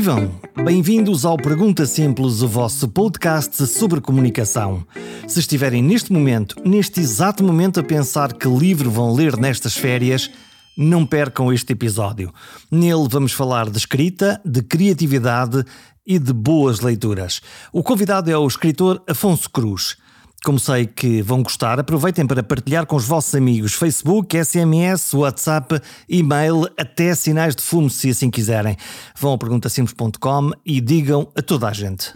Vivam! Bem-vindos ao Pergunta Simples, o vosso podcast sobre comunicação. Se estiverem neste momento, neste exato momento, a pensar que livro vão ler nestas férias, não percam este episódio. Nele vamos falar de escrita, de criatividade e de boas leituras. O convidado é o escritor Afonso Cruz. Como sei que vão gostar, aproveitem para partilhar com os vossos amigos Facebook, SMS, WhatsApp, e-mail, até sinais de fumo, se assim quiserem. Vão a perguntasimples.com e digam a toda a gente.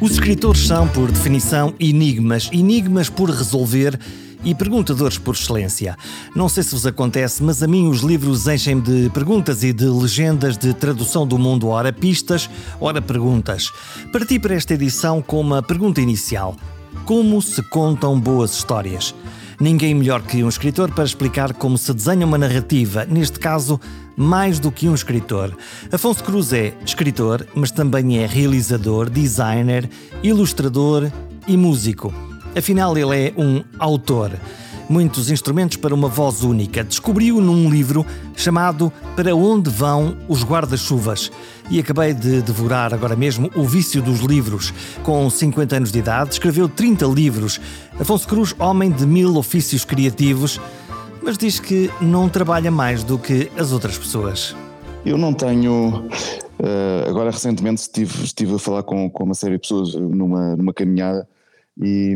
Os escritores são, por definição, enigmas, enigmas por resolver e perguntadores por excelência. Não sei se vos acontece, mas a mim os livros enchem de perguntas e de legendas de tradução do mundo, ora pistas, ora perguntas. Parti para esta edição com uma pergunta inicial: Como se contam boas histórias? Ninguém melhor que um escritor para explicar como se desenha uma narrativa, neste caso, mais do que um escritor. Afonso Cruz é escritor, mas também é realizador, designer, ilustrador e músico. Afinal, ele é um autor. Muitos instrumentos para uma voz única. Descobriu num livro chamado Para Onde Vão os Guarda-Chuvas. E acabei de devorar agora mesmo O Vício dos Livros. Com 50 anos de idade, escreveu 30 livros. Afonso Cruz, homem de mil ofícios criativos, mas diz que não trabalha mais do que as outras pessoas. Eu não tenho. Uh, agora, recentemente, estive, estive a falar com, com uma série de pessoas numa, numa caminhada e,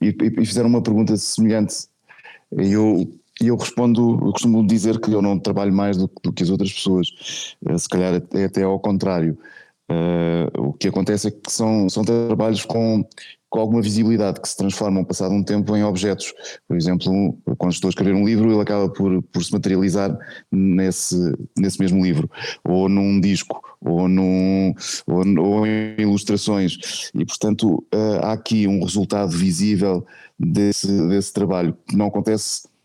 e, e fizeram uma pergunta semelhante. E eu, eu respondo, eu costumo dizer que eu não trabalho mais do, do que as outras pessoas, eh, se calhar é até ao contrário. Uh, o que acontece é que são, são trabalhos com, com alguma visibilidade, que se transformam, passado um tempo, em objetos. Por exemplo, quando estou a escrever um livro, ele acaba por, por se materializar nesse, nesse mesmo livro, ou num disco, ou, num, ou, ou em ilustrações. E, portanto, uh, há aqui um resultado visível desse, desse trabalho, que não acontece eh, eh,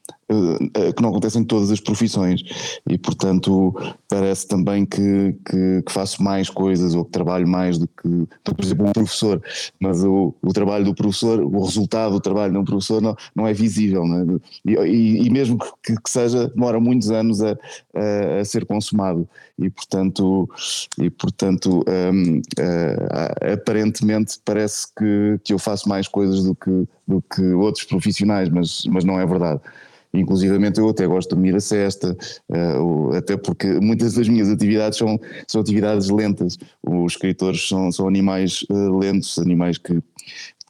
que não acontecem em todas as profissões e portanto parece também que, que, que, faço mais coisas ou que trabalho mais do que, por exemplo, um professor, mas o, o trabalho do professor, o resultado do trabalho de um professor não, não é visível não é? E, e, e, mesmo que, que, seja, demora muitos anos a, a, a, ser consumado e portanto, e, portanto um, uh, aparentemente parece que, que eu faço mais coisas do que, do que outros profissionais, mas, mas não é verdade. Inclusivamente eu até gosto de dormir a cesta, uh, até porque muitas das minhas atividades são, são atividades lentas. Os escritores são, são animais uh, lentos, animais que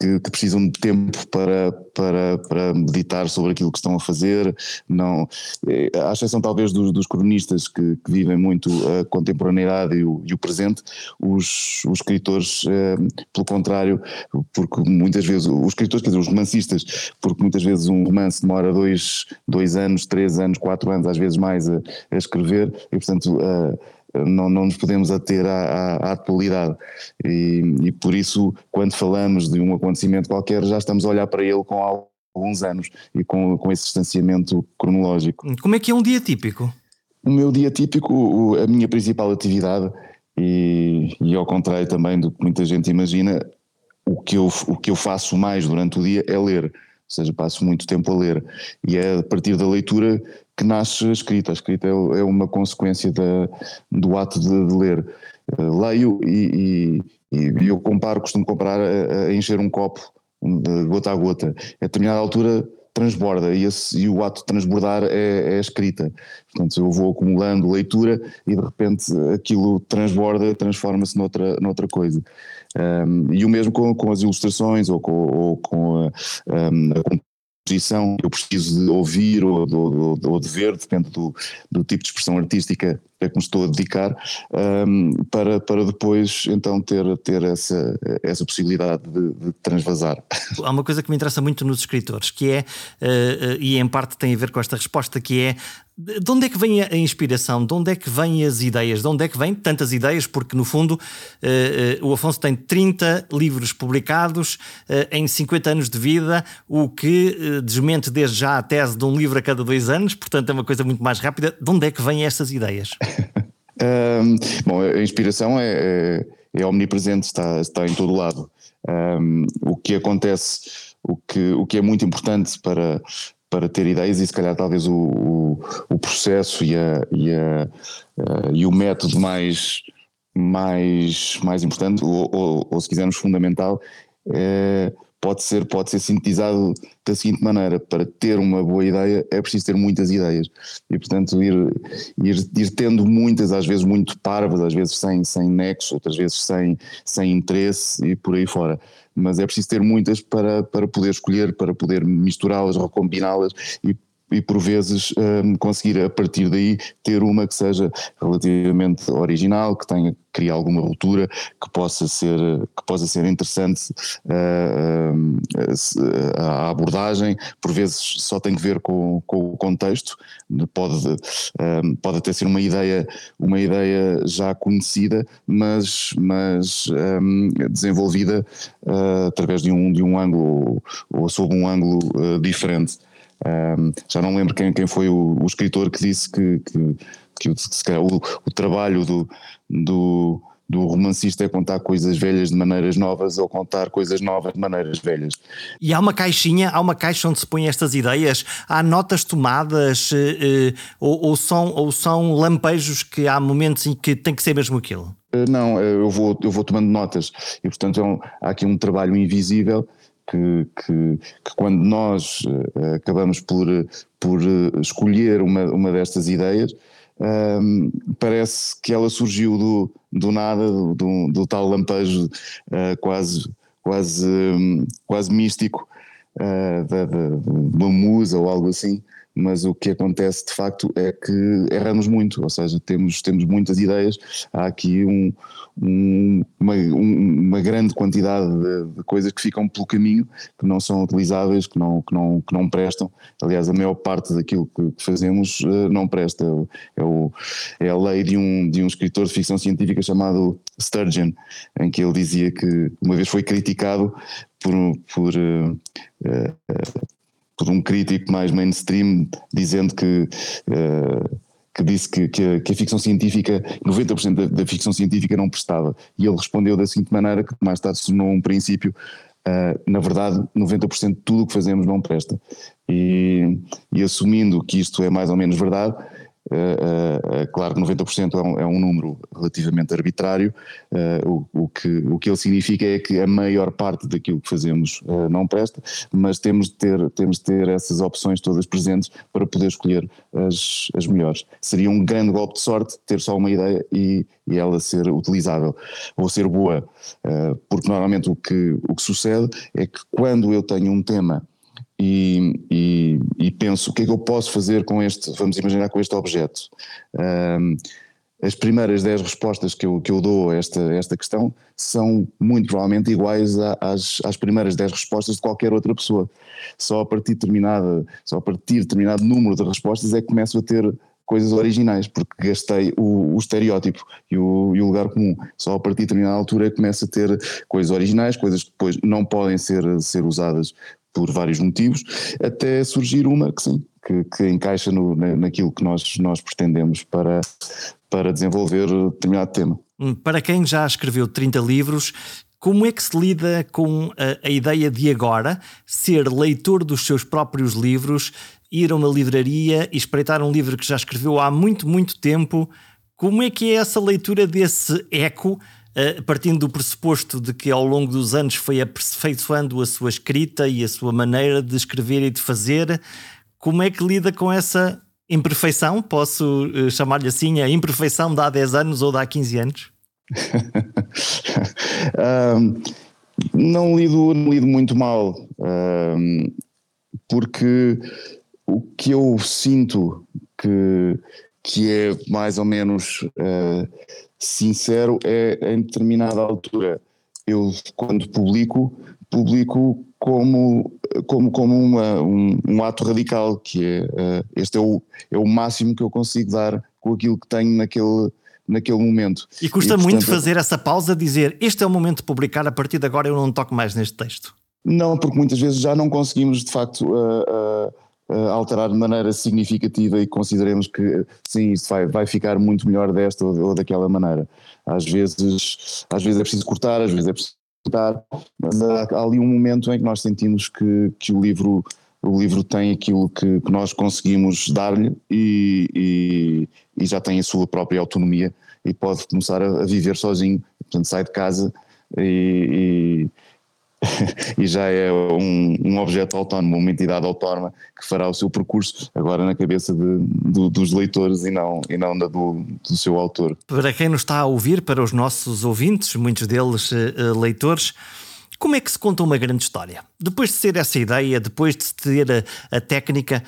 que, que, precisam de tempo para, para, para meditar sobre aquilo que estão a fazer, não, é, à exceção talvez dos, dos cronistas que, que, vivem muito a contemporaneidade e o, e o presente, os, os escritores, é, pelo contrário, porque muitas vezes, os escritores, quer dizer, os romancistas, porque muitas vezes um romance demora dois, dois anos, três anos, quatro anos, às vezes mais a, a escrever, e portanto não, não nos podemos ater à, à, à atualidade. E, e, por isso, quando falamos de um acontecimento qualquer, já estamos a olhar para ele com alguns anos e com, com esse distanciamento cronológico. Como é que é um dia típico? O meu dia típico, a minha principal atividade, e, e ao contrário também do que muita gente imagina, o que, eu, o que eu faço mais durante o dia é ler, ou seja, passo muito tempo a ler. E é a partir da leitura que nasce a escrita. A escrita é, é uma consequência da, do ato de, de ler. Uh, leio e, e, e, eu comparo, costumo comparar a, a, encher um copo de gota a gota. A determinada altura transborda e, esse, e o ato de transbordar é, é, escrita. Portanto, eu vou acumulando leitura e de repente aquilo transborda, transforma-se noutra, noutra coisa. Um, e o mesmo com, com as ilustrações ou com, ou com a, um, a exposição eu preciso de ouvir ou, ou, ou de ver, depende do, do, tipo de expressão artística a que me estou a dedicar, um, para, para depois então ter, ter essa, essa possibilidade de, de, transvasar. Há uma coisa que me interessa muito nos escritores, que é, uh, uh, e em parte tem a ver com esta resposta, que é de onde é que vem a inspiração? De onde é que vêm as ideias? De onde é que vêm tantas ideias? Porque, no fundo, uh, uh, o Afonso tem 30 livros publicados uh, em 50 anos de vida, o que desmente desde já a tese de um livro a cada dois anos, portanto é uma coisa muito mais rápida. De onde é que vêm estas ideias? um, bom, a inspiração é, é, é, omnipresente, está, está em todo lado. Um, o que acontece o que, o que é muito importante para, para ter ideias e se calhar talvez o, o, o processo e, a, e, a, uh, e o método mais, mais, mais importante, ou, ou, ou se quisermos fundamental, é pode ser, pode ser sintetizado da seguinte maneira: para ter uma boa ideia é preciso ter muitas ideias. E, portanto, ir, ir, ir tendo muitas, às vezes muito parvas, às vezes sem, sem nexo, outras vezes sem, sem interesse e por aí fora. Mas é preciso ter muitas para, para poder escolher, para poder misturá-las, recombiná-las e e por vezes um, conseguir a partir daí ter uma que seja relativamente original, que tenha crie alguma ruptura, que possa ser que possa ser interessante uh, uh, a abordagem, por vezes só tem que ver com, com o contexto, pode uh, pode até ser uma ideia uma ideia já conhecida, mas mas um, desenvolvida através de um de um ângulo ou sob um ângulo diferente. Um, já não lembro quem, quem foi o, o escritor que disse que, que, que o, o, o, trabalho do, do, do romancista é contar coisas velhas de maneiras novas ou contar coisas novas de maneiras velhas. E há uma caixinha, há uma caixa onde se põem estas ideias? Há notas tomadas eh, eh, ou, ou, são, ou são lampejos que há momentos em que tem que ser mesmo aquilo? Eh, não, eu vou, eu vou tomando notas e portanto é um, há aqui um trabalho invisível que, que, que quando nós uh, acabamos por, por uh, escolher uma, uma destas ideias, um, ehm, parece que ela surgiu do, do nada, do, do, tal lampejo uh, quase, quase, um, quase místico uh, da, da, uma musa ou algo assim mas o que acontece de facto é que erramos muito, ou seja, temos, temos muitas ideias, há aqui um, um, uma, um, uma, grande quantidade de, de, coisas que ficam pelo caminho, que não são utilizáveis, que não, que não, que não prestam. Aliás, a maior parte daquilo que, fazemos uh, não presta. É, o, é a lei de um, de um escritor de ficção científica chamado Sturgeon, em que ele dizia que uma vez foi criticado por, por uh, uh, por um crítico mais mainstream dizendo que. Uh, que disse que, que, a, que, a, ficção científica, 90% da, da, ficção científica não prestava. E ele respondeu da seguinte maneira, que mais tarde se tornou um princípio, uh, na verdade, 90% de tudo o que fazemos não presta. E, e, assumindo que isto é mais ou menos verdade, claro que 90% é um, é um número relativamente arbitrário, uh, o, o, que, o que ele significa é que a maior parte daquilo que fazemos não presta, mas temos de, ter, temos de ter essas opções todas presentes para poder escolher as, as melhores. Seria um grande golpe de sorte ter só uma ideia e, e ela ser utilizável ou ser boa, porque normalmente o que, o que sucede é que quando eu tenho um tema e, e, e, penso o que é que eu posso fazer com este, vamos imaginar com este objeto. Um, as primeiras 10 respostas que eu, que eu dou a esta, esta questão são muito provavelmente iguais às, às primeiras 10 respostas de qualquer outra pessoa. Só a partir de determinada, só a partir de determinado número de respostas é que começo a ter coisas originais, porque gastei o, o estereótipo e o, e o, lugar comum. Só a partir de determinada altura é que começo a ter coisas originais, coisas que depois não podem ser, ser usadas por vários motivos, até surgir uma que sim, que, que encaixa no, naquilo que nós, nós pretendemos para, para desenvolver determinado tema. Hum, para quem já escreveu 30 livros, como é que se lida com a, a, ideia de agora ser leitor dos seus próprios livros, ir a uma livraria e espreitar um livro que já escreveu há muito, muito tempo? Como é que é essa leitura desse eco Uh, partindo do pressuposto de que ao longo dos anos foi aperfeiçoando a sua escrita e a sua maneira de escrever e de fazer, como é que lida com essa imperfeição? Posso uh, chamar-lhe assim, a imperfeição de há 10 anos ou de há 15 anos? um, não, lido, não lido muito mal, um, porque o que eu sinto que, que é mais ou menos. Uh, sincero é em determinada altura. Eu, quando publico, publico como, como, como uma, um, um ato radical, que é uh, este é o, é o máximo que eu consigo dar com aquilo que tenho naquele, naquele momento. E custa e, portanto, muito fazer essa pausa, dizer este é o momento de publicar, a partir de agora eu não toco mais neste texto. Não, porque muitas vezes já não conseguimos de facto uh, uh, uh, alterar de maneira significativa e consideremos que sim, isso vai, vai ficar muito melhor desta ou, ou daquela maneira. Às vezes, às vezes é preciso cortar, às vezes é preciso dar, mas há, há, ali um momento em que nós sentimos que, que o livro o livro tem aquilo que, que nós conseguimos dar-lhe e, e, e, já tem a sua própria autonomia e pode começar a, a viver sozinho, portanto sai de casa e, e já é um, um, objeto autónomo, uma entidade autónoma que fará o seu percurso agora na cabeça de, do, dos leitores e não, e não na do, do seu autor. Para quem nos está a ouvir, para os nossos ouvintes, muitos deles uh, leitores, como é que se conta uma grande história? Depois de ser essa ideia, depois de ter a, a técnica,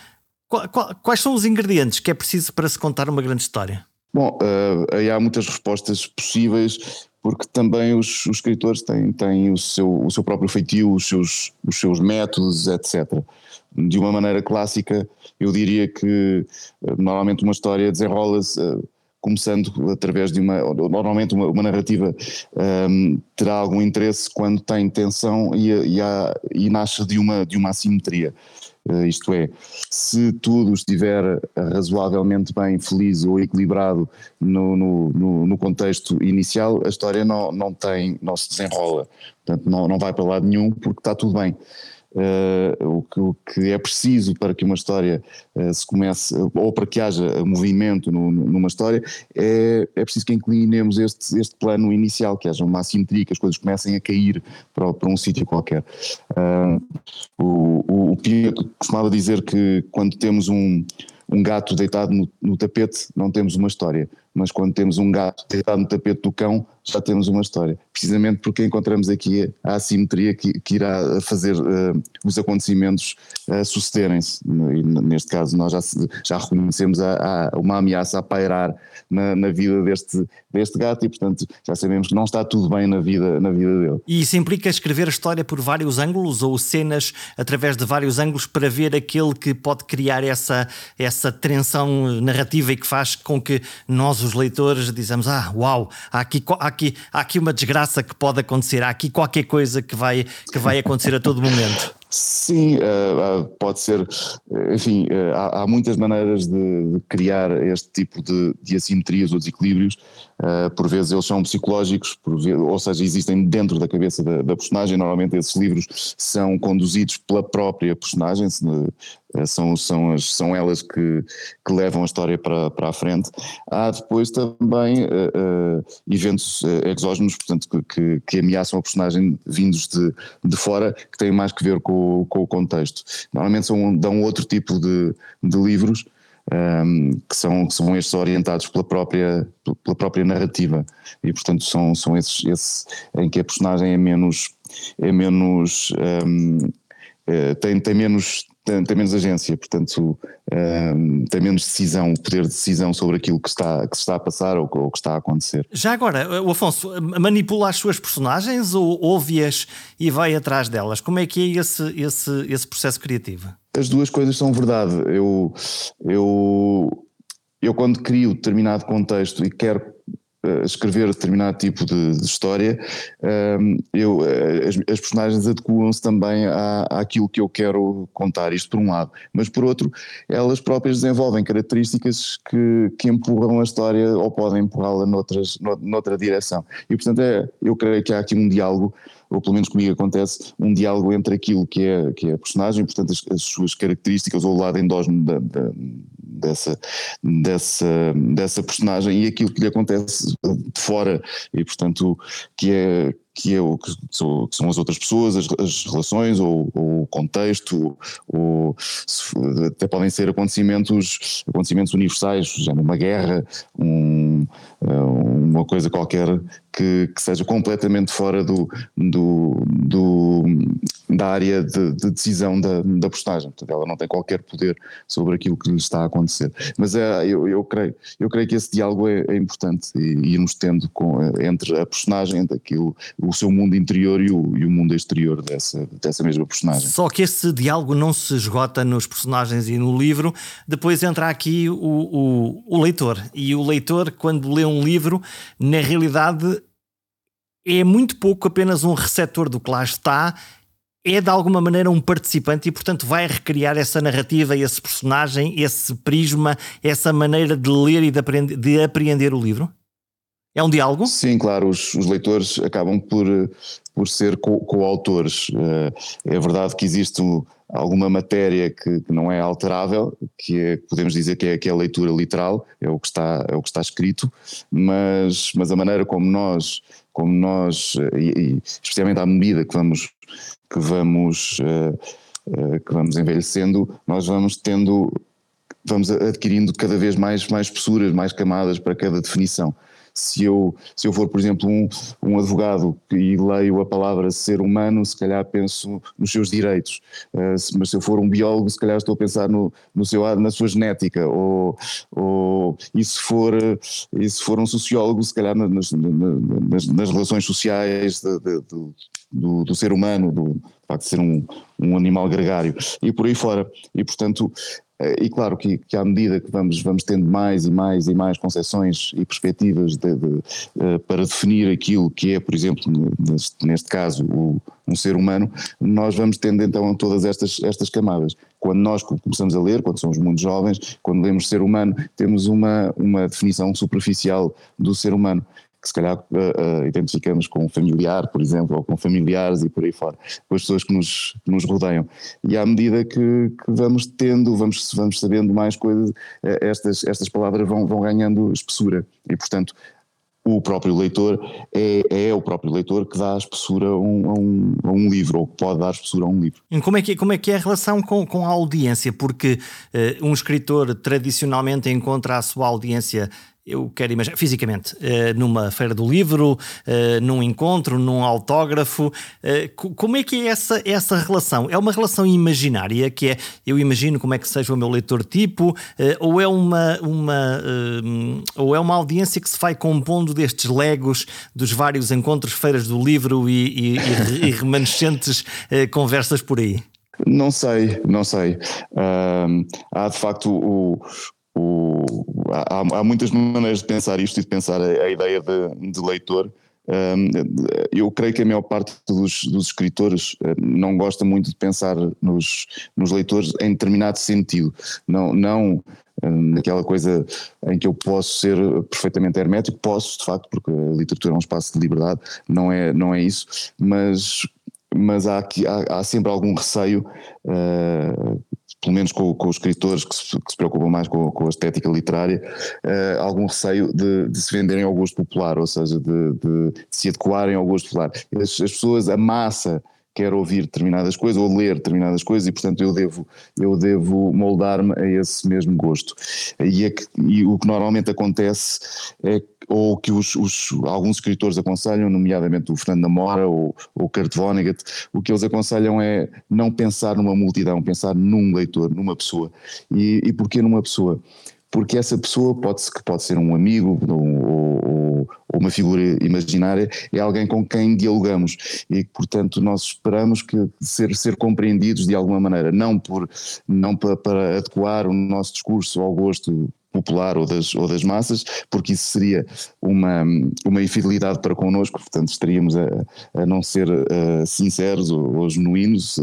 qual, qual, quais são os ingredientes que é preciso para se contar uma grande história? Bom, uh, aí há muitas respostas possíveis porque também os, os escritores têm, têm o, seu, o seu próprio feitio, os seus, os seus métodos, etc. De uma maneira clássica, eu diria que eh, normalmente uma história desenrola-se uh, começando através de uma. Normalmente uma, uma narrativa um, ehm, terá algum interesse quando tem tensão e, e, há, e nasce de uma, de uma assimetria. Uh, isto é, se tudo estiver razoavelmente bem, feliz ou equilibrado no, no, no, no contexto inicial, a história não, não tem, não se desenrola, portanto não, não vai para lado nenhum porque está tudo bem. Uh, o, que, o, que, é preciso para que uma história uh, se comece, ou para que haja movimento no, numa história, é, é preciso que inclinemos este, este plano inicial, que haja uma assimetria, que as coisas comecem a cair para, para um sítio qualquer. Uh, o, o, o Pia costumava dizer que quando temos um, um gato deitado no, no tapete, não temos uma história mas quando temos um gato deitado no tapete do cão, já temos uma história. Precisamente porque encontramos aqui a assimetria que, que irá fazer uh, os acontecimentos uh, sucederem-se. Neste caso, nós já, já reconhecemos a, a, uma ameaça a pairar na, na, vida deste, deste gato e, portanto, já sabemos que não está tudo bem na vida, na vida dele. E isso implica escrever a história por vários ângulos ou cenas através de vários ângulos para ver aquele que pode criar essa, essa tensão narrativa e que faz com que nós os leitores dizemos: Ah, uau, há aqui, há, aqui, há aqui uma desgraça que pode acontecer, há aqui qualquer coisa que vai, que vai acontecer a todo momento. Sim, uh, pode ser. Enfim, uh, há, muitas maneiras de, criar este tipo de, de assimetrias ou desequilíbrios. Por vezes eles são psicológicos, vezes, ou seja, existem dentro da cabeça da, da, personagem. Normalmente esses livros são conduzidos pela própria personagem, são, são, as, são elas que, que levam a história para, para a frente. Há depois também eventos exógenos, portanto, que, que, que, ameaçam a personagem vindos de, de fora, que têm mais que ver com com, o contexto. Normalmente são, dão outro tipo de, de livros um, que, são, que são estes orientados pela própria, pela própria narrativa e portanto são, são esses, esses em que a personagem é menos, é menos um, é, tem, tem menos tem, tem menos agência, portanto um, tem menos decisão, poder de decisão sobre aquilo que, está, que se está a passar ou, ou que está a acontecer. Já agora, o Afonso manipula as suas personagens ou ouve-as e vai atrás delas? Como é que é esse, esse, esse processo criativo? As duas coisas são verdade. Eu, eu, eu quando crio determinado contexto e quero escrever determinado tipo de, de história, eu, eh, as, as personagens adequam-se também à, àquilo que eu quero contar, isto por um lado, mas por outro, elas próprias desenvolvem características que, que empurram a história ou podem empurrá-la noutras, noutra direção. E portanto, é, eu creio que há aqui um diálogo ou pelo menos comigo acontece, um diálogo entre aquilo que é, que é a personagem, portanto as, as suas características ou o lado endógeno da, da, dessa, dessa, dessa personagem e aquilo que lhe acontece de fora. E portanto que é que é o que, são, as outras pessoas, as, as relações ou, o contexto, ou até podem ser acontecimentos, acontecimentos universais, já numa guerra, um, eh, uma coisa qualquer que, que, seja completamente fora do, do, do da área de, de decisão da, da postagem. Portanto, ela não tem qualquer poder sobre aquilo que lhe está a acontecer. Mas é, eu, eu, creio, eu creio que esse diálogo é, é importante e irmos tendo com, entre a personagem, daquilo, o seu mundo interior e o, e o mundo exterior dessa, dessa mesma personagem. Só que esse diálogo não se esgota nos personagens e no livro, depois entra aqui o, o, o leitor. E o leitor, quando lê um livro, na realidade é muito pouco apenas um receptor do que lá está, é de alguma maneira um participante e, portanto, vai recriar essa narrativa, esse personagem, esse prisma, essa maneira de ler e de, aprender, de apreender o livro? É um diálogo? Sim, claro, os, os leitores acabam por, por ser coautores. Co é verdade que existe alguma matéria que, que, não é alterável, que é, podemos dizer que é, que é a leitura literal, é o que está, é o que está escrito, mas, mas a maneira como nós, como nós e, e especialmente à medida que vamos, que vamos, uh, uh, que vamos envelhecendo, nós vamos tendo, vamos adquirindo cada vez mais, mais espessuras, mais camadas para cada definição se eu, se eu for, por exemplo, um, um advogado e leio a palavra ser humano, se calhar penso nos seus direitos, uh, se, mas se eu for um biólogo, se calhar estou a pensar no, no seu, na sua genética, ou, ou e, se for, e se for um sociólogo, se calhar nas, nas, nas relações sociais de, de, de, do, do, ser humano, do facto de ser um, um animal gregário, e por aí fora. E portanto, e claro que, que, à medida que vamos, vamos tendo mais e mais e mais concepções e perspectivas de, de, uh, para definir aquilo que é, por exemplo, neste, neste caso, o, um ser humano, nós vamos tendo então todas estas, estas camadas. Quando nós começamos a ler, quando somos muito jovens, quando lemos ser humano, temos uma, uma definição superficial do ser humano que se calhar uh, identificamos com um familiar, por exemplo, ou com familiares e por aí fora, com as pessoas que nos, que nos rodeiam. E à medida que, que, vamos tendo, vamos, vamos sabendo mais coisas, uh, estas, estas palavras vão, vão ganhando espessura. E, portanto, o próprio leitor é, é o próprio leitor que dá espessura a um, a, um, a um, livro, ou pode dar espessura a um livro. E como é que, como é, que é a relação com, com a audiência? Porque uh, um escritor tradicionalmente encontra a sua audiência eu quero imaginar, fisicamente, uh, numa feira do livro, uh, num encontro, num autógrafo, uh, como é que é essa, essa relação? É uma relação imaginária, que é, eu imagino como é que seja o meu leitor tipo, ou, é uma, uma, ou é uma audiência que se vai compondo destes legos dos vários encontros, feiras do livro e, e, e, remanescentes conversas por aí? Não sei, não sei. Há de facto o, o, há, há, muitas maneiras de pensar isto e de pensar a, a ideia de, de leitor. Um, eu creio que a maior parte dos, dos, escritores eh, não gosta muito de pensar nos, nos leitores em determinado sentido, não, não naquela coisa em que eu posso ser perfeitamente hermético, posso de facto, porque a literatura é um espaço de liberdade, não é, não é isso, mas, mas há, aqui, há, há sempre algum receio uh, pelo menos com, com os escritores que se, que se, preocupam mais com, com a estética literária, uh, algum receio de, de, se venderem ao gosto popular, ou seja, de, de, de se adequarem ao gosto popular. As, as, pessoas, a massa quer ouvir determinadas coisas ou ler determinadas coisas e portanto eu devo, eu devo moldar-me a esse mesmo gosto. E, é que, e o que normalmente acontece é ou que os, os, alguns escritores aconselham, nomeadamente o Fernando Namora ou o Kurt Vonnegut, o que eles aconselham é não pensar numa multidão, pensar num leitor, numa pessoa. E, e porquê numa pessoa? Porque essa pessoa pode, pode ser um amigo ou, ou, uma figura imaginária, é alguém com quem dialogamos. E, portanto, nós esperamos que ser, ser compreendidos de alguma maneira, não, por, não para, para adequar o nosso discurso ao gosto popular ou das, ou das massas, porque isso seria uma, uma infidelidade para connosco, portanto estaríamos a, a não ser sinceros ou, ou genuínos,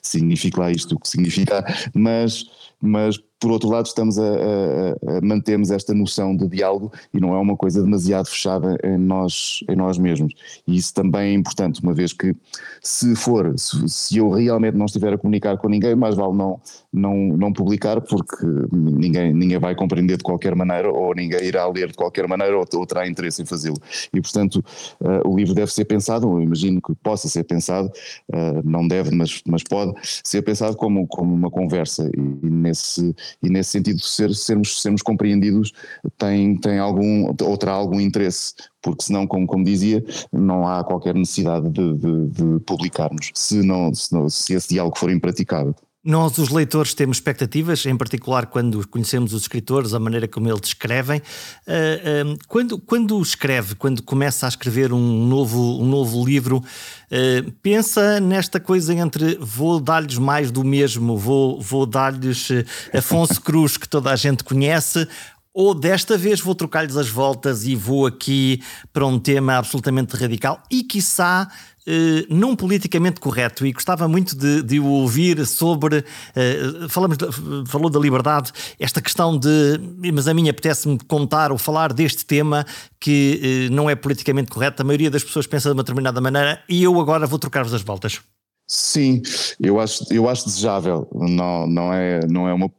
significa lá isto o que significa, mas, mas por outro lado estamos a, a, a mantermos esta noção de diálogo e não é uma coisa demasiado fechada em nós, em nós mesmos. E isso também é importante, uma vez que se for, se, se eu realmente não estiver a comunicar com ninguém, mais vale não, não, não publicar porque ninguém, ninguém vai compreender de qualquer maneira ou ninguém irá ler de qualquer maneira ou, ou terá interesse em fazê-lo. E portanto uh, o livro deve ser pensado, eu imagino que possa ser pensado, uh, não deve, mas, mas pode ser pensado como, como uma conversa e, e nesse e nesse sentido ser, sermos, sermos compreendidos tem, tem algum, ou terá algum interesse, porque senão, como, como dizia, não há qualquer necessidade de, de, de publicarmos, se, não, se, não, se esse diálogo for impraticável. Nós, os leitores, temos expectativas, em particular quando conhecemos os escritores, a maneira como eles escrevem. Uh, uh, quando, quando escreve, quando começa a escrever um novo, um novo livro, uh, pensa nesta coisa entre vou dar-lhes mais do mesmo, vou, vou dar-lhes Afonso Cruz, que toda a gente conhece, ou desta vez vou trocar-lhes as voltas e vou aqui para um tema absolutamente radical e, quiçá, eh, não politicamente correto e gostava muito de, de o ouvir sobre eh, falamos de, falou da liberdade esta questão de mas a mim apetece-me contar ou falar deste tema que eh, não é politicamente correto. A maioria das pessoas pensa de uma determinada maneira e eu agora vou trocar-vos as voltas. Sim eu acho eu acho desejável. Não não é não é uma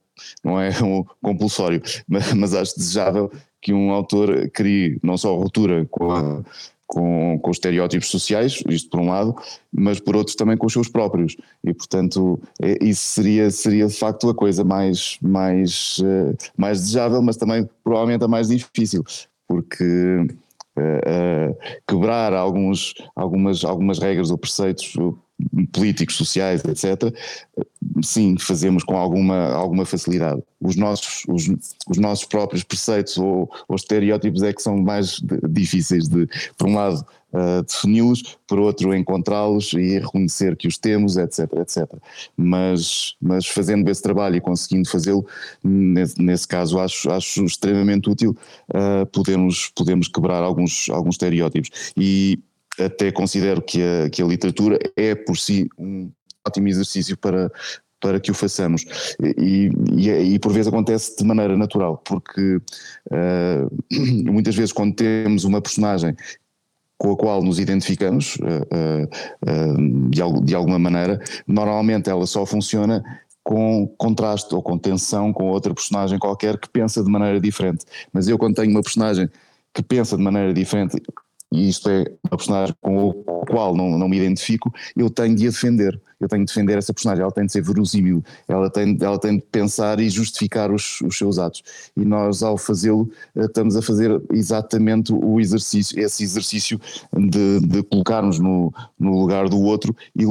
não é um compulsório mas, mas acho desejável que um autor crie não só ruptura com a com, com os estereótipos sociais, isto por um lado, mas por outro também com os seus próprios. E, portanto, é, isso seria, seria de facto a coisa mais, mais, uh, mais desejável, mas também provavelmente a mais difícil, porque uh, uh, quebrar alguns, algumas, algumas regras ou preceitos políticos, sociais, etc., sim, fazemos com alguma, alguma facilidade. Os nossos, os, os nossos próprios preceitos ou, ou estereótipos é que são mais difíceis de, por um lado, uh, defini-los, por outro, encontrá-los e reconhecer que os temos, etc, etc. Mas, mas fazendo esse trabalho e conseguindo fazê-lo, nesse, nesse, caso, acho, acho extremamente útil uh, podermos, podermos quebrar alguns, alguns estereótipos. E até considero que a, que a literatura é por si um ótimo exercício para, para que o façamos. E, e, e, por vezes acontece de maneira natural, porque uh, muitas vezes quando temos uma personagem com a qual nos identificamos uh, uh, de, de, alguma maneira, normalmente ela só funciona com contraste ou com tensão com outra personagem qualquer que pensa de maneira diferente. Mas eu quando tenho uma personagem que pensa de maneira diferente e isto é uma personagem com a qual não, não me identifico, eu tenho de a defender. Eu tenho de defender essa personagem, ela tem de ser verosímil, ela tem, ela tem de pensar e justificar os, os seus atos. E nós, ao fazê-lo, eh, estamos a fazer exatamente o exercício, esse exercício de, de colocarmos no, no lugar do outro e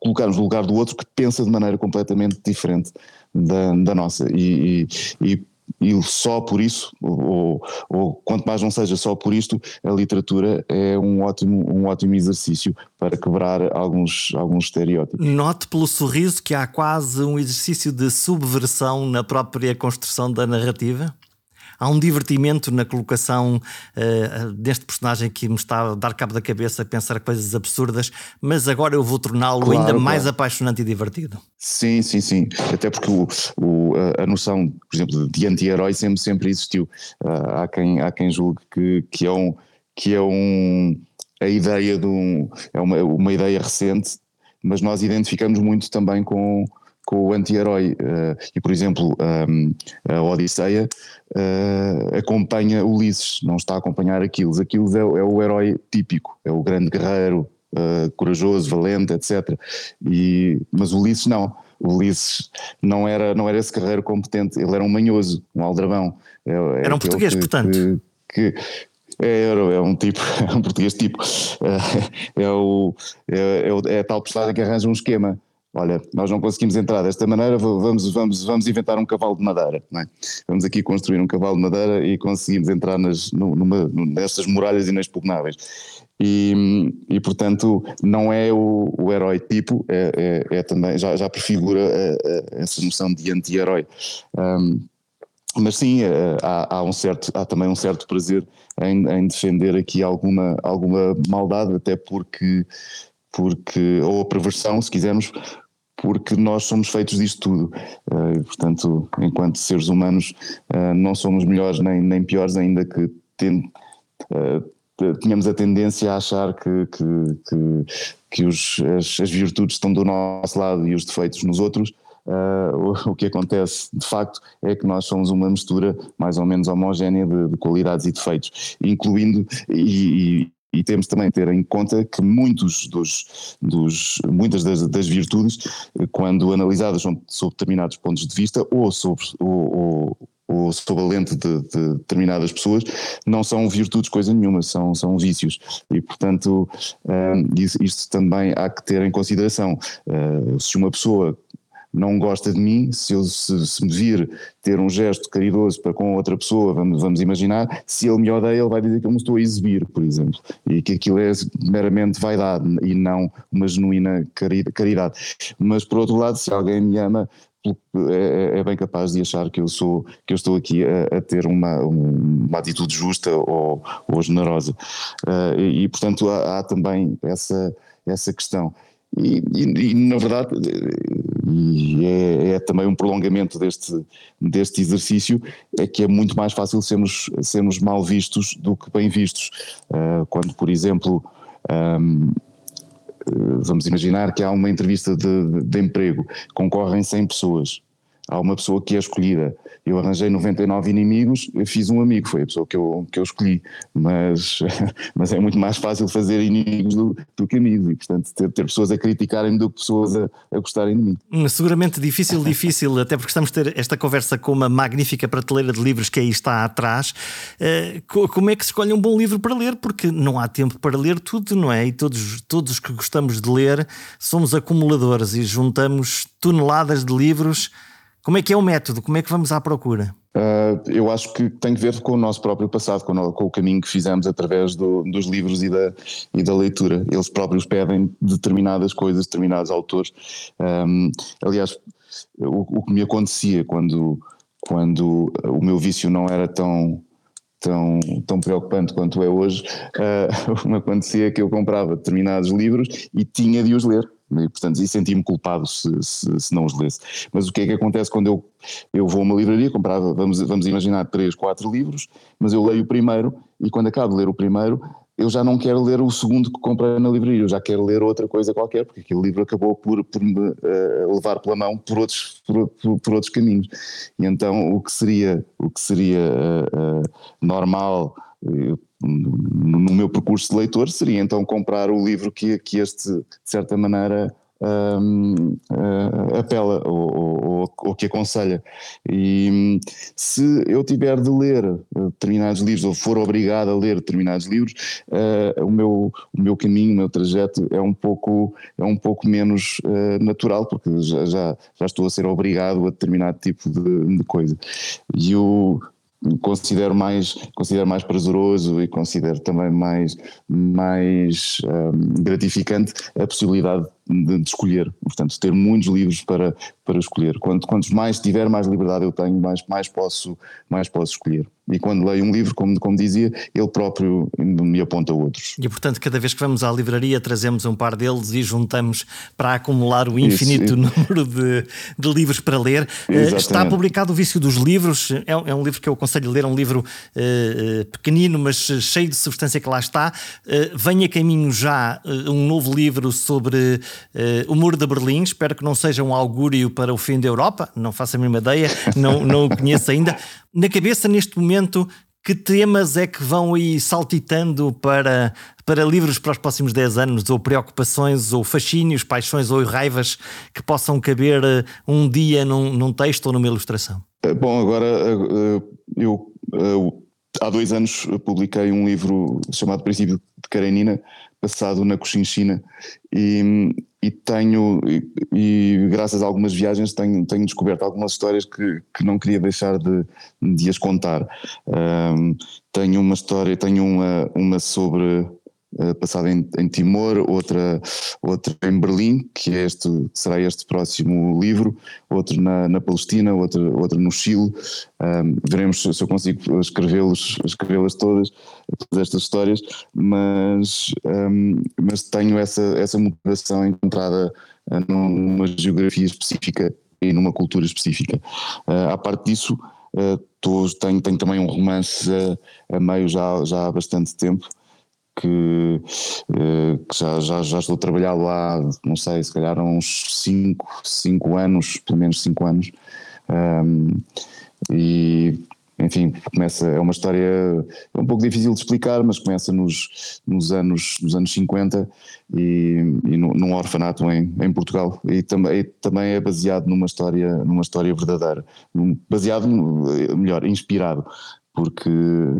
colocarmos no lugar do outro que pensa de maneira completamente diferente da, da nossa. E, e, e e só por isso, ou, ou quanto mais não seja só por isto, a literatura é um ótimo, um ótimo exercício para quebrar alguns, alguns estereótipos. Note pelo sorriso que há quase um exercício de subversão na própria construção da narrativa há um divertimento na colocação uh, deste personagem que me está a dar cabo da cabeça a pensar coisas absurdas, mas agora eu vou torná-lo claro, ainda mais claro. apaixonante e divertido. Sim, sim, sim. Até porque o, o, a noção, por exemplo, de anti-herói sempre, sempre existiu. Uh, há, quem, há quem julgue que, que é um. Que é um a ideia de um. É uma, uma ideia recente, mas nós identificamos muito também com, com o anti-herói. Uh, e, por exemplo, um, a Odisseia uh, acompanha Ulisses, não está a acompanhar Aquiles. Aquiles é, é o herói típico, é o grande guerreiro, uh, corajoso, valente, etc. E, mas Ulisses não. Ulisses não era, não era esse guerreiro competente, ele era um manhoso, um aldrabão. É, é era um português, que, portanto. Que, que, é, é um tipo, é um português tipo. É, o, é, é, é a tal personagem que arranja um esquema olha, nós não conseguimos entrar desta maneira, vamos, vamos, vamos inventar um cavalo de madeira, é? Vamos aqui construir um cavalo de madeira e conseguimos entrar nas, numa, muralhas inexpugnáveis. E, e portanto não é o, o herói tipo, é, é, é também, já, já prefigura a, a, essa noção de anti-herói. Um, mas sim, eh, há, há, um certo, há também um certo prazer em, em defender aqui alguma, alguma maldade, até porque porque, ou a perversão, se quisermos, porque nós somos feitos disto tudo. Uh, portanto, enquanto seres humanos, uh, não somos melhores nem, nem piores, ainda que ten, uh, tínhamos a tendência a achar que, que, que, que os, as, as, virtudes estão do nosso lado e os defeitos nos outros. O, o, que acontece de facto é que nós somos uma mistura mais ou menos homogénea de, de qualidades e defeitos, incluindo e temos também ter em conta que muitos dos, dos, muitas das, das virtudes, quando analisadas sob determinados pontos de vista ou sob, ou, ou, ou sob a lente de, de, determinadas pessoas, não são virtudes coisa nenhuma, são, são vícios. E, portanto, uh, isso, isto também há que ter em consideração. Uh, se uma pessoa não gosta de mim, se, eu, se, se, me vir ter um gesto caridoso para com outra pessoa, vamos, vamos imaginar, se ele me odeia, ele vai dizer que eu me estou a exibir, por exemplo, e que aquilo é meramente vaidade e não uma genuína caridade. Mas por outro lado, se alguém me ama é, é, bem capaz de achar que eu sou que eu estou aqui a, a ter uma, uma atitude justa ou, ou generosa uh, e, e, portanto há, há, também essa essa questão e, e, e na verdade e é, é, também um prolongamento deste deste exercício é que é muito mais fácil sermos sermos mal vistos do que bem vistos. Uh, quando por exemplo um, vamos imaginar que há uma entrevista de, de emprego, concorrem 100 pessoas há uma pessoa que é escolhida. Eu arranjei 99 inimigos, fiz um amigo, foi a pessoa que eu, que eu escolhi, mas, mas é muito mais fácil fazer inimigos do, do que amigos, e portanto ter, ter pessoas a criticarem-me do que pessoas a, a gostarem de mim. Hum, seguramente difícil, difícil, até porque estamos a ter esta conversa com uma magnífica prateleira de livros que aí está atrás. Eh, como é que se escolhe um bom livro para ler? Porque não há tempo para ler tudo, não é? E todos, todos os que gostamos de ler somos acumuladores e juntamos toneladas de livros como é que é o método? Como é que vamos à procura? Uh, eu acho que tem que ver com o nosso próprio passado, com o, com o caminho que fizemos através do, dos livros e da, e da leitura. Eles próprios pedem determinadas coisas, determinados autores. Um, aliás, o, o, que me acontecia quando, quando o meu vício não era tão tão, tão preocupante quanto é hoje, uh, o que me acontecia é que eu comprava determinados livros e tinha de os ler e, portanto, e senti-me culpado se, se, se, não os lesse. Mas o que é que acontece quando eu, eu vou a uma livraria, comprava, vamos, vamos imaginar, três, quatro livros, mas eu leio o primeiro e quando acabo de ler o primeiro, eu já não quero ler o segundo que comprei na livraria, eu já quero ler outra coisa qualquer, porque aquele livro acabou por, por me uh, levar pela mão por outros, por, por, por, outros caminhos. E então o que seria, o que seria uh, uh, normal no meu percurso de leitor seria então comprar o livro que, que este, de certa maneira, um, uh, apela ou, ou, ou, que aconselha. E se eu tiver de ler determinados livros ou for obrigado a ler determinados livros, uh, o, meu, o meu caminho, o meu trajeto é um pouco, é um pouco menos uh, natural, porque já, já, já, estou a ser obrigado a determinado tipo de, de coisa. E o considero mais considero mais prazeroso e considero também mais mais um, gratificante a possibilidade de, de, escolher, portanto, ter muitos livros para, para escolher. Quanto, quantos mais tiver, mais liberdade eu tenho, mais, mais, posso, mais posso escolher. E quando leio um livro, como, como dizia, ele próprio me aponta outros. E portanto, cada vez que vamos à livraria, trazemos um par deles e juntamos para acumular o infinito Isso. número de, de, livros para ler. Eh, Exatamente. Está publicado O Vício dos Livros, é, é, um livro que eu aconselho a ler, um livro uh, pequenino, mas cheio de substância que lá está. Uh, vem a caminho já um novo livro sobre o Muro de Berlim, espero que não seja um augúrio para o fim da Europa, não faço a mesma ideia, não, não o conheço ainda. Na cabeça, neste momento, que temas é que vão aí saltitando para, para livros para os próximos 10 anos, ou preocupações, ou fascínios, paixões ou raivas que possam caber uh, um dia num, num, texto ou numa ilustração? Eh, bom, agora eu há dois anos publiquei um livro chamado Princípio de Karenina, passado na Cochinchina, e, e tenho, e, e, graças a algumas viagens, tenho, tenho descoberto algumas histórias que, que não queria deixar de, de as contar. Um, tenho uma história, tenho uma, uma sobre passada em, em, Timor, outra, outra em Berlim, que é este, será este próximo livro, outro na, na Palestina, outro, outro no Chile. Um, veremos se eu consigo escrevê-las escrevê todas, todas estas histórias, mas, um, mas tenho essa, essa motivação encontrada eh, numa geografia específica e numa cultura específica. Uh, à parte disso, uh, tô, tenho, tenho também um romance a, a meio já, já há bastante tempo, que, eh, que já, já, já, estou a trabalhar lá, não sei, se calhar uns 5 cinco, anos, pelo menos 5 anos. Um, e enfim, começa, é uma história é um pouco difícil de explicar, mas começa nos, nos, anos, nos anos 50 e, e num orfanato em, em Portugal e também, também é baseado numa história, numa história verdadeira, baseado, melhor, inspirado porque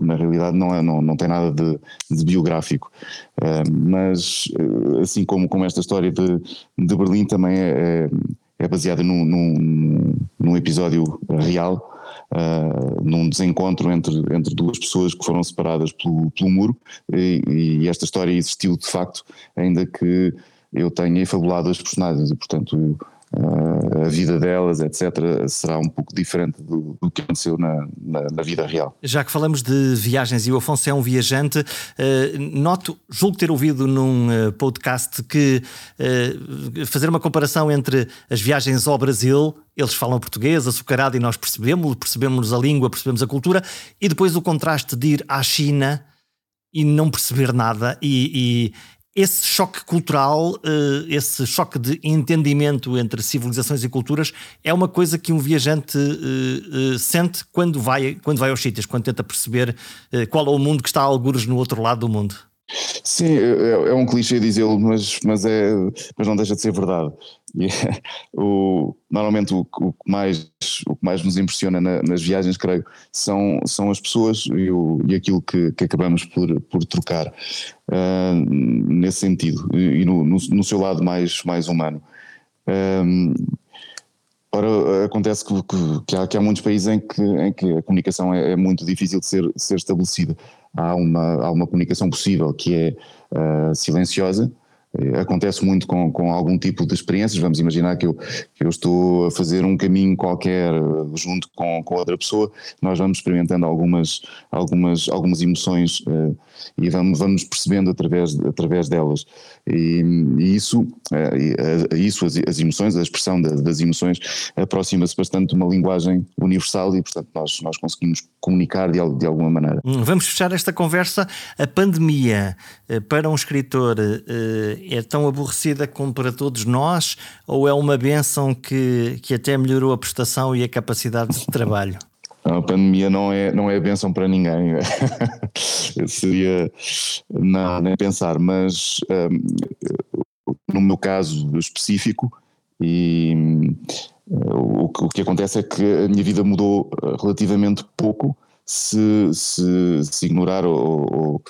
na realidade não, é, não, não tem nada de, de biográfico. Uh, mas, eh, assim como, como esta história de, de Berlim também é, é, é baseada num, num, num, episódio real. Uh, num desencontro entre, entre duas pessoas que foram separadas pelo, pelo muro, e, e esta história existiu de facto, ainda que eu tenha efabulado as personagens, e portanto a vida delas, etc., será um pouco diferente do, do que aconteceu na, na, na, vida real. Já que falamos de viagens e o Afonso é um viajante, uh, noto, julgo ter ouvido num uh, podcast que fazer uma comparação entre as viagens ao Brasil eles falam português, açucarado, e nós percebemos, percebemos a língua, percebemos a cultura, e depois o contraste de ir à China e não perceber nada, e esse choque cultural, eh, esse choque de entendimento entre civilizações e culturas é uma coisa que um viajante eh, eh, sente quando vai, quando vai aos sítios, quando tenta perceber qual é o mundo que está a algures no outro lado do mundo. Sim, é, é um clichê dizê-lo, mas, mas, é, mas não deixa de ser verdade. O, normalmente o, o, que mais, o que mais nos impressiona na, nas viagens, creio, são, são as pessoas e, o, e aquilo que, que acabamos por, por trocar uh, nesse sentido e, no, no, no, seu lado mais, mais humano. Um, Ora, acontece que, que, há, que, há, muitos países em que, em que a comunicação é, é muito difícil de ser, ser estabelecida há uma, há uma comunicação possível que é uh, silenciosa, acontece muito com, com algum tipo de experiências. Vamos imaginar que eu, que eu estou a fazer um caminho qualquer eh, junto com, com outra pessoa, nós vamos experimentando algumas, algumas, algumas emoções uh, e vamos, vamos percebendo através, através delas. E, e isso, uh, isso as, as, emoções, a expressão da, das emoções, aproxima-se bastante de uma linguagem universal e, portanto, nós, nós conseguimos comunicar de, de alguma maneira. Hum, vamos fechar esta conversa. A pandemia, para um escritor, é tão aborrecida como para todos nós ou é uma benção que, que até melhorou a prestação e a capacidade de trabalho? A pandemia não é, não é benção para ninguém. Seria não, nem pensar, mas um, no meu caso específico, e um, o, o que acontece é que a minha vida mudou relativamente pouco se, se, se ignorar ou,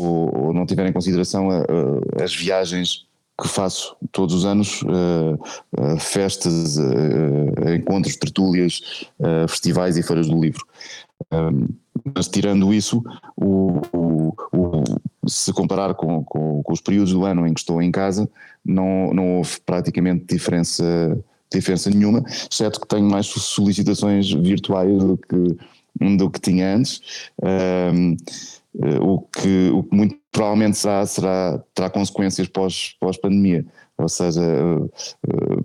ou, ou, não tiver em consideração a, a, as viagens que faço todos os anos, uh, uh, festas, uh, encontros, tertúlias, festivais e feiras do livro. Um, mas tirando isso, o, o, o, se comparar com, com, com, os períodos do ano em que estou em casa, não, não houve praticamente diferença, diferença nenhuma, exceto que tenho mais solicitações virtuais do que do que tinha antes, um, o, que, o que muito provavelmente será, será, terá consequências pós, pós-pandemia, ou seja, uh,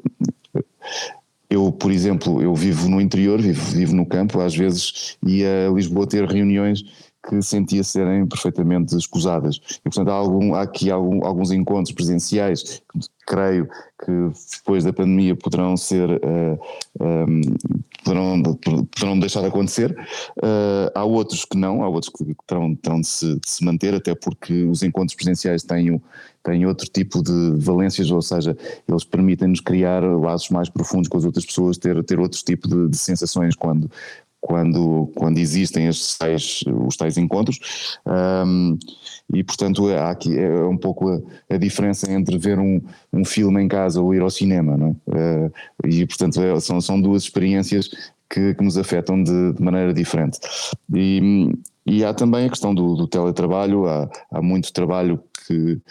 eu, por exemplo, eu vivo no interior, vivo, vivo no campo, às vezes ia a Lisboa ter reuniões que sentia serem perfeitamente escusadas. E, portanto, há, algum, há aqui algum, alguns encontros presenciais que creio que depois da pandemia poderão ser, uh, eh, um, poderão, poderão deixar de acontecer. Uh, há outros que não, há outros que terão, terão de, se, de se manter, até porque os encontros presenciais têm, têm outro tipo de valências, ou seja, eles permitem-nos criar laços mais profundos com as outras pessoas, ter, ter outro tipo de, de sensações quando, quando, quando existem estes tais, os tais encontros. Um, e portanto há aqui é um pouco a, a, diferença entre ver um, um filme em casa ou ir ao cinema, não é? Uh, e portanto é, são, são duas experiências que, que nos afetam de, de, maneira diferente. E, e há também a questão do, do teletrabalho, há, há muito trabalho que,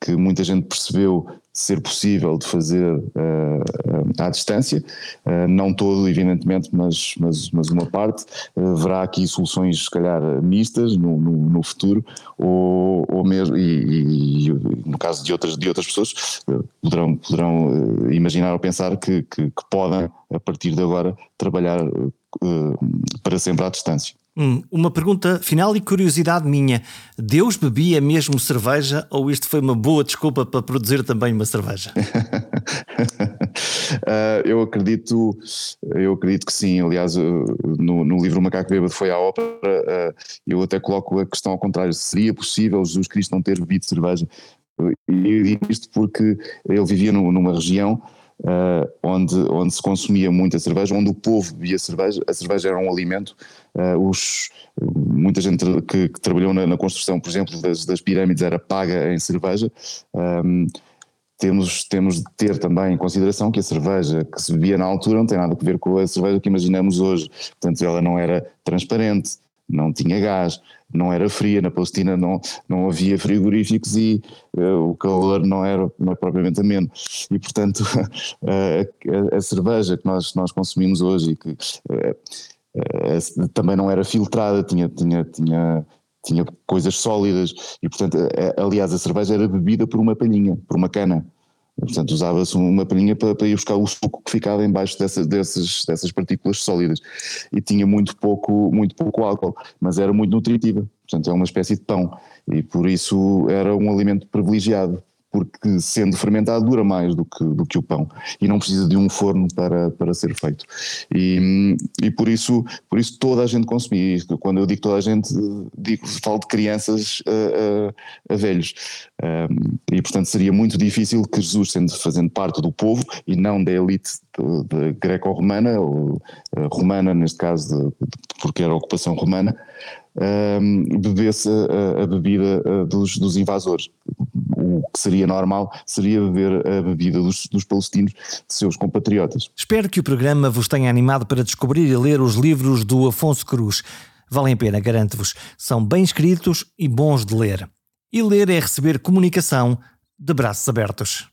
que muita gente percebeu ser possível de fazer uh, à distância, uh, não todo, evidentemente, mas, mas, mas uma parte. Uh, haverá aqui soluções, se calhar, mistas no, no, no futuro, ou, ou mesmo, e, e, no caso de outras, de outras pessoas, poderão, poderão imaginar ou pensar que, que, que podem, a partir de agora, trabalhar para sempre à distância. Hum, uma pergunta final e curiosidade minha: Deus bebia mesmo cerveja ou isto foi uma boa desculpa para produzir também uma cerveja? uh, eu acredito, eu acredito que sim. Aliás, no, no livro Macaco Bêbado foi à ópera. Uh, eu até coloco a questão ao contrário: seria possível Jesus Cristo não ter bebido cerveja? E isto porque ele vivia no, numa região uh, onde, onde se consumia muita cerveja, onde o povo bebia cerveja, a cerveja era um alimento. Uh, os, muita gente que, que trabalhou na, na, construção, por exemplo, das, das, pirâmides era paga em cerveja. Um, temos, temos de ter também em consideração que a cerveja que se bebia na altura não tem nada a ver com a cerveja que imaginamos hoje. Portanto, ela não era transparente, não tinha gás, não era fria, na Palestina não, não havia frigoríficos e uh, o calor não era, não era propriamente ameno. E portanto a, a, a, cerveja que nós, nós consumimos hoje e que uh, também não era filtrada, tinha, tinha, tinha, tinha coisas sólidas e portanto, aliás a cerveja era bebida por uma palhinha, por uma cana. Portanto, usava-se uma palhinha para, para, ir buscar o suco que ficava embaixo dessa, dessas, dessas partículas sólidas. E tinha muito pouco, muito pouco álcool, mas era muito nutritiva. Portanto, é uma espécie de pão. E por isso era um alimento privilegiado porque sendo fermentado dura mais do que, do que o pão e não precisa de um forno para, para ser feito. E, e por, isso, por isso toda a gente consumia isto. Quando eu digo toda a gente, digo, falo de crianças a, a, a velhos. Um, e portanto seria muito difícil que Jesus, sendo fazendo parte do povo e não da elite greco-romana, ou uh, romana neste caso, de, de, porque era ocupação romana, um, bebesse a, a bebida uh, dos, dos invasores o que seria normal seria beber a bebida dos, dos palestinos, de seus compatriotas. Espero que o programa vos tenha animado para descobrir e ler os livros do Afonso Cruz. Valem a pena, garanto-vos. São bem escritos e bons de ler. E ler é receber comunicação de braços abertos.